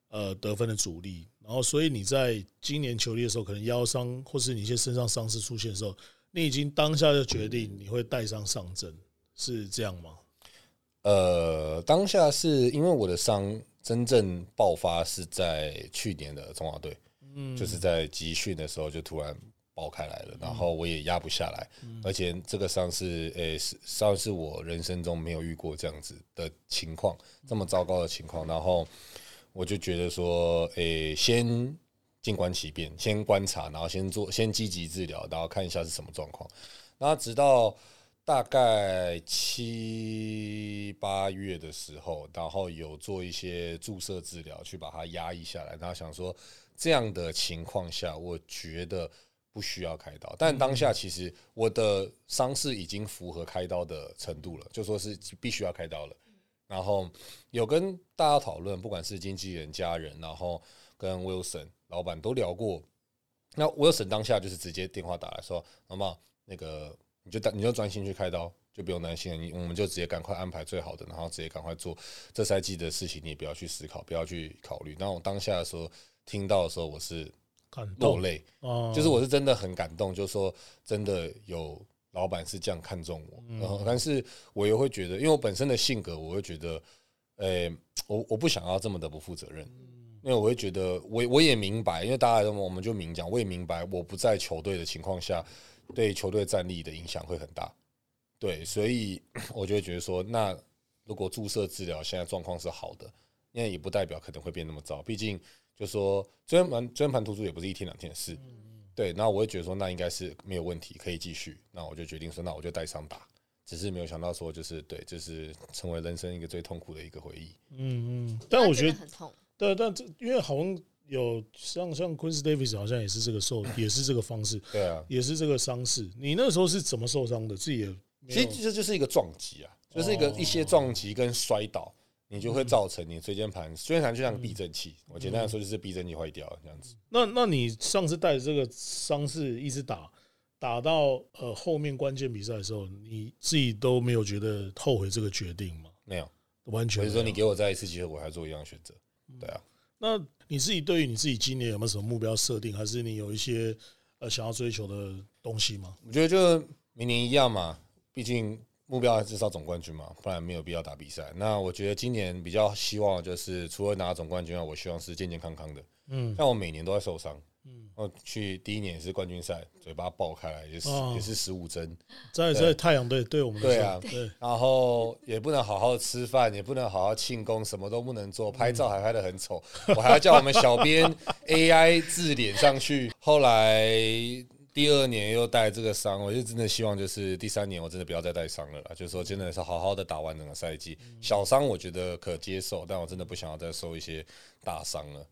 呃得分的主力，然后所以你在今年球队的时候，可能腰伤或是你一些身上伤势出现的时候，你已经当下就决定你会带伤上阵，是这样吗？呃，当下是因为我的伤真正爆发是在去年的中华队，嗯，就是在集训的时候就突然。爆开来了，然后我也压不下来，而且这个伤是诶，是伤是我人生中没有遇过这样子的情况，这么糟糕的情况，然后我就觉得说，诶，先静观其变，先观察，然后先做，先积极治疗，然后看一下是什么状况，然后直到大概七八月的时候，然后有做一些注射治疗去把它压抑下来，然后想说这样的情况下，我觉得。不需要开刀，但当下其实我的伤势已经符合开刀的程度了，就说是必须要开刀了。然后有跟大家讨论，不管是经纪人、家人，然后跟 Wilson 老板都聊过。那 Wilson 当下就是直接电话打来说：“好吗？那个你就你就专心去开刀，就不用担心了。你我们就直接赶快安排最好的，然后直接赶快做这赛季的事情，你也不要去思考，不要去考虑。”那我当下的时候听到的时候，我是。落泪，就是我是真的很感动，就是说真的有老板是这样看重我，然后但是我又会觉得，因为我本身的性格，我会觉得，诶，我我不想要这么的不负责任，因为我会觉得，我我也明白，因为大家我们就明讲，我也明白，我不在球队的情况下，对球队战力的影响会很大，对，所以 *clears throat* 我就会觉得说，那如果注射治疗现在状况是好的，那也不代表可能会变那么糟，毕竟。就说椎盘椎盘突出也不是一天两天的事，对。那我会觉得说那应该是没有问题，可以继续。那我就决定说那我就带伤打，只是没有想到说就是对，就是成为人生一个最痛苦的一个回忆。嗯嗯。但我觉得很痛。对，但这因为好像有像像 Queen Davis 好像也是这个受，也是这个方式。*laughs* 对啊，也是这个伤势。你那时候是怎么受伤的？自己也其实这就是一个撞击啊，就是一个一些撞击跟摔倒。你就会造成你椎间盘，椎间盘就像避震器，我简单来说就是避震器坏掉这样子。那那你上次带着这个伤势一直打，打到呃后面关键比赛的时候，你自己都没有觉得后悔这个决定吗？没有，完全。所以说你给我再一次机会，我还做一样选择。对啊，那你自己对于你自己今年有没有什么目标设定，还是你有一些呃想要追求的东西吗？我觉得就明年一样嘛，毕竟目标至少总冠军嘛，不然没有必要打比赛。那我觉得今年比较希望就是除了拿总冠军外，我希望是健健康康的。嗯，像我每年都在受伤。嗯，我去第一年也是冠军赛，嘴巴爆开来，也是也是十五针，在在太阳队对我们对啊，对，然后也不能好好吃饭，也不能好好庆功，什么都不能做，拍照还拍的很丑，我还要叫我们小编 AI 字脸上去。后来第二年又带这个伤，我就真的希望就是第三年我真的不要再带伤了啦，就是说真的是好好的打完整个赛季，小伤我觉得可接受，但我真的不想要再受一些大伤了。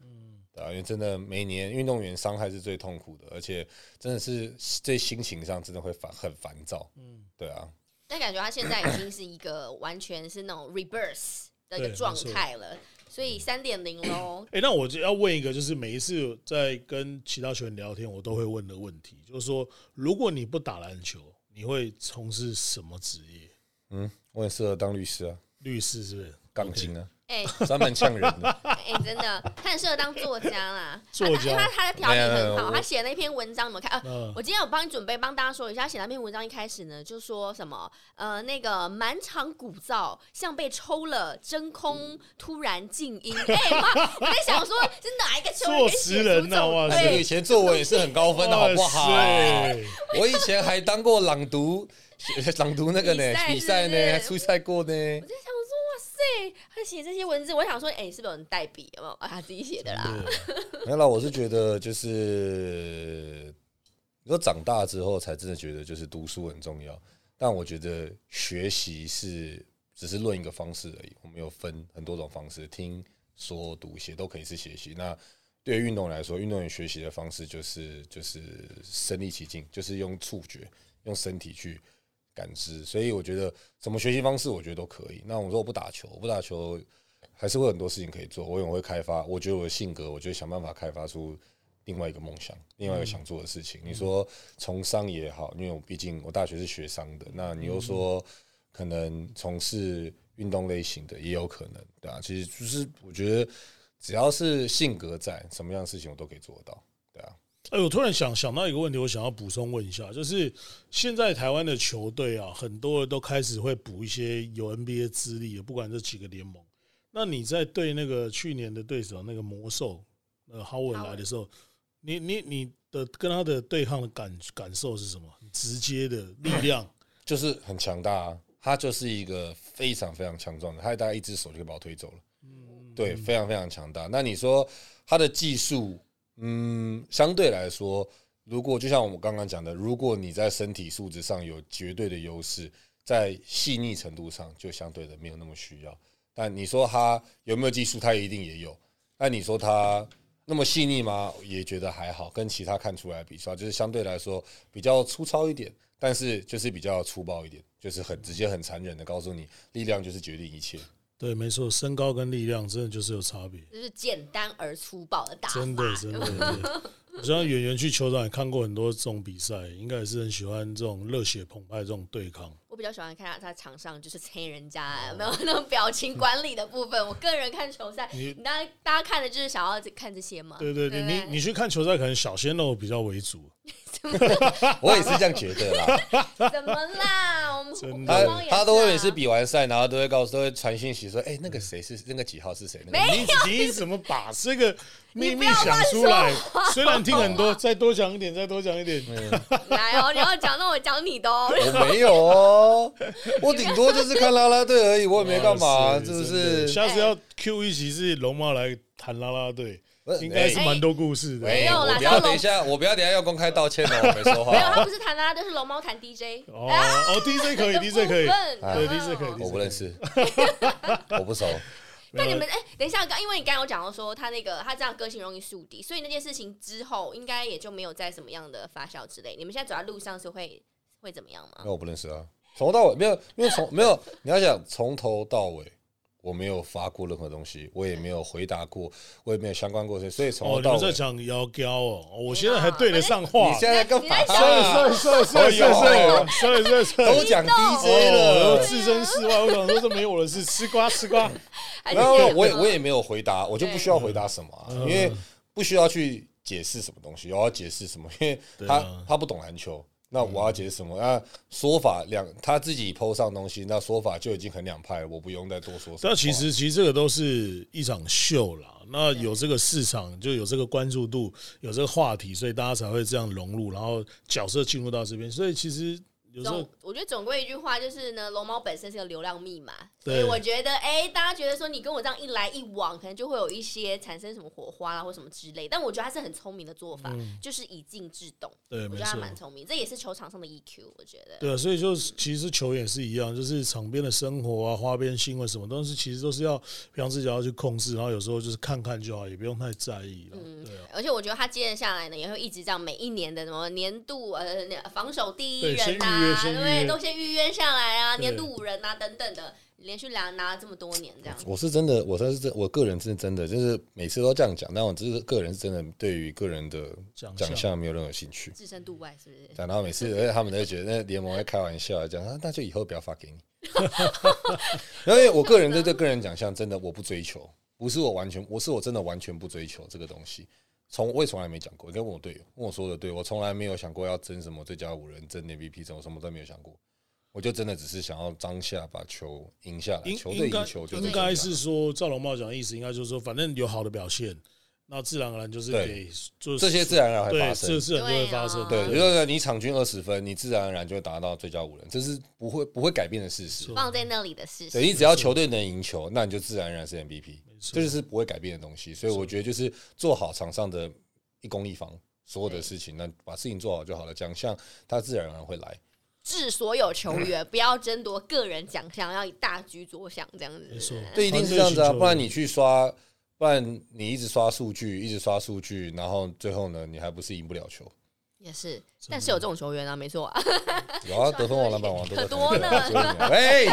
对啊，因为真的每年运动员伤害是最痛苦的，而且真的是在心情上真的会烦很烦躁。嗯，对啊。但感觉他现在已经是一个完全是那种 reverse 的一个状态了，所以三点零喽。哎，那我就要问一个，就是每一次在跟其他球员聊天，我都会问的问题，就是说，如果你不打篮球，你会从事什么职业？嗯，我很适合当律师啊，律师是不是？杠精啊。哎，专门呛人的。哎，真的，他很适合当作家啦。*laughs* 作家，他他的条理很好。他写那篇文章，你们看。呃，我今天有帮你准备，帮大家说一下。写那篇文章一开始呢，就说什么？呃，那个满场鼓噪，像被抽了真空，突然静音。哎妈！我在想说，是哪一个作词人呢？哇塞！以前作文也是很高分的，好不好？我以前还当过朗读，朗读那个呢，比赛呢，还出赛过呢。对他写这些文字，我想说，哎，是不是有人代笔？有没有？啊他自己写的啦。*laughs* 没有啦，我是觉得就是，你说长大之后才真的觉得就是读书很重要。但我觉得学习是只是论一个方式而已。我们有分很多种方式，听说读写都可以是学习。那对于运动来说，运动员学习的方式就是就是身临其境，就是用触觉、用身体去。感知，所以我觉得什么学习方式，我觉得都可以。那我说我不打球，我不打球，还是会很多事情可以做。我也会开发，我觉得我的性格，我就想办法开发出另外一个梦想，另外一个想做的事情。你说从商也好，因为我毕竟我大学是学商的，那你又说可能从事运动类型的也有可能，对啊，其实就是我觉得只要是性格在，什么样的事情我都可以做得到。哎，我突然想想到一个问题，我想要补充问一下，就是现在台湾的球队啊，很多人都开始会补一些有 NBA 资历的，不管这几个联盟。那你在对那个去年的对手那个魔兽呃哈文来的时候，你你你的跟他的对抗的感感受是什么？直接的力量 *coughs* 就是很强大啊，他就是一个非常非常强壮的，他大概一只手就可以把我推走了。嗯，对，非常非常强大。那你说他的技术？嗯，相对来说，如果就像我们刚刚讲的，如果你在身体素质上有绝对的优势，在细腻程度上就相对的没有那么需要。但你说他有没有技术，他一定也有。那你说他那么细腻吗？也觉得还好，跟其他看出来比，就是相对来说比较粗糙一点，但是就是比较粗暴一点，就是很直接、很残忍的告诉你，力量就是决定一切。对，没错，身高跟力量真的就是有差别，就是简单而粗暴的打法。真的，真的。*laughs* 我像演员去球场也看过很多这种比赛，应该也是很喜欢这种热血澎湃这种对抗。我比较喜欢看他在场上就是催人家，有没有那种表情管理的部分。我个人看球赛，你大家大家看的就是想要看这些吗？对对对，你你去看球赛，可能小鲜肉比较为主。*laughs* 我也是这样觉得啦。怎么啦？我们他他都会每次比完赛，然后都会告诉，都会传讯息说：“哎，那个谁是那个几号是谁？”没有，你怎么把这个秘密想出来？虽然听很多，再多讲一点，再多讲一点。来哦，你要讲，那我讲你的哦。我没有哦，*laughs* 我顶多就是看啦啦队而已，我也没干嘛，是不是？下次要 Q 一期是龙猫来谈啦啦队。应该是蛮多故事的。没有啦，不要等一下，我不要等下要公开道歉哦，我没说话。没有，他不是谈啦，就是龙猫谈 DJ。哦哦，DJ 可以，DJ 可以，*laughs* 对，DJ 可以。我不认识，*laughs* 我不熟。那你们哎，等一下，刚因为你刚刚有讲到说他那个他这样个性容易树敌，所以那件事情之后应该也就没有在什么样的发酵之类。你们现在走在路上是会会怎么样吗？那我不认识啊，从头到尾没有，因为从没有你要讲从头到尾。我没有发过任何东西，我也没有回答过，我也没有相关过程，所以从头到尾在讲妖娇哦，我现在还对得上话。你现在干嘛？是是是是是是是，都讲 DJ 了，置身事外。我想说这没有了，是吃瓜吃瓜。然后我也我也没有回答，我就不需要回答什么，因为不需要去解释什么东西，我要解释什么？因为他他不懂篮球。那我要解释什么？那说法两他自己抛上东西，那说法就已经很两派，我不用再多说什么。那其实其实这个都是一场秀啦。那有这个市场，就有这个关注度，有这个话题，所以大家才会这样融入，然后角色进入到这边。所以其实。总我觉得总归一句话就是呢，龙猫本身是个流量密码，所以我觉得哎，大家觉得说你跟我这样一来一往，可能就会有一些产生什么火花啊或什么之类。但我觉得他是很聪明的做法，就是以静制动。对，我觉得他蛮聪明，这也是球场上的 EQ。我觉得对啊，所以就其实球也是一样，就是场边的生活啊、花边新闻什么东西，其实都是要平常自己要去控制，然后有时候就是看看就好，也不用太在意了。嗯，对啊。而且我觉得他接着下来呢，也会一直这样，每一年的什么年度呃防守第一人啊。对，都先预约下来啊，年度五人啊等等的，连续两拿了这么多年，这样。我是真的，我算是真，我个人是真的，就是每次都这样讲，但我只是个人是真的，对于个人的奖项没有任何兴趣，置身度外是不是？然后每次，而 *laughs* 且他们都觉得那联盟会开玩笑，讲啊，那就以后不要发给你。*laughs* 因为我个人对这个人奖项真的我不追求，不是我完全，我是我真的完全不追求这个东西。从我也从来没讲过，你跟问我队友，问我说的对，我从来没有想过要争什么最佳五人，争 MVP，什么什么都没有想过。我就真的只是想要当下把球赢下来，球队赢球就应该是说赵龙茂讲的意思，应该就是说，反正有好的表现，那自然而然就是给就这些自然而然会发生，这自然就会发生。对，比如说你场均二十分，你自然而然就会达到最佳五人，这是不会不会改变的事实，放在那里的事实。对，你只要球队能赢球，那你就自然而然是 MVP，这就是不会改变的东西。所以我觉得就是做好场上的。一攻一防，所有的事情，那把事情做好就好了。奖项它自然而然会来。致所有球员 *clears throat* 不要争夺个人奖项，要以大局着想，这样子。没错，对，一定是这样子啊！不然你去刷，不然你一直刷数据，一直刷数据，然后最后呢，你还不是赢不了球？也是，但是有这种球员啊，没错。*laughs* 有啊，得分王、篮板王都 *laughs* 多呢。哎，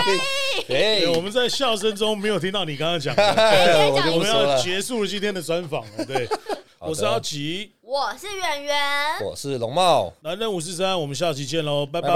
哎，*laughs* 我们在笑声中没有听到你刚刚讲的。我们要结束今天的专访了，对。我是阿吉，我是圆圆，我是龙茂，男人五四三，我们下期见喽，拜拜。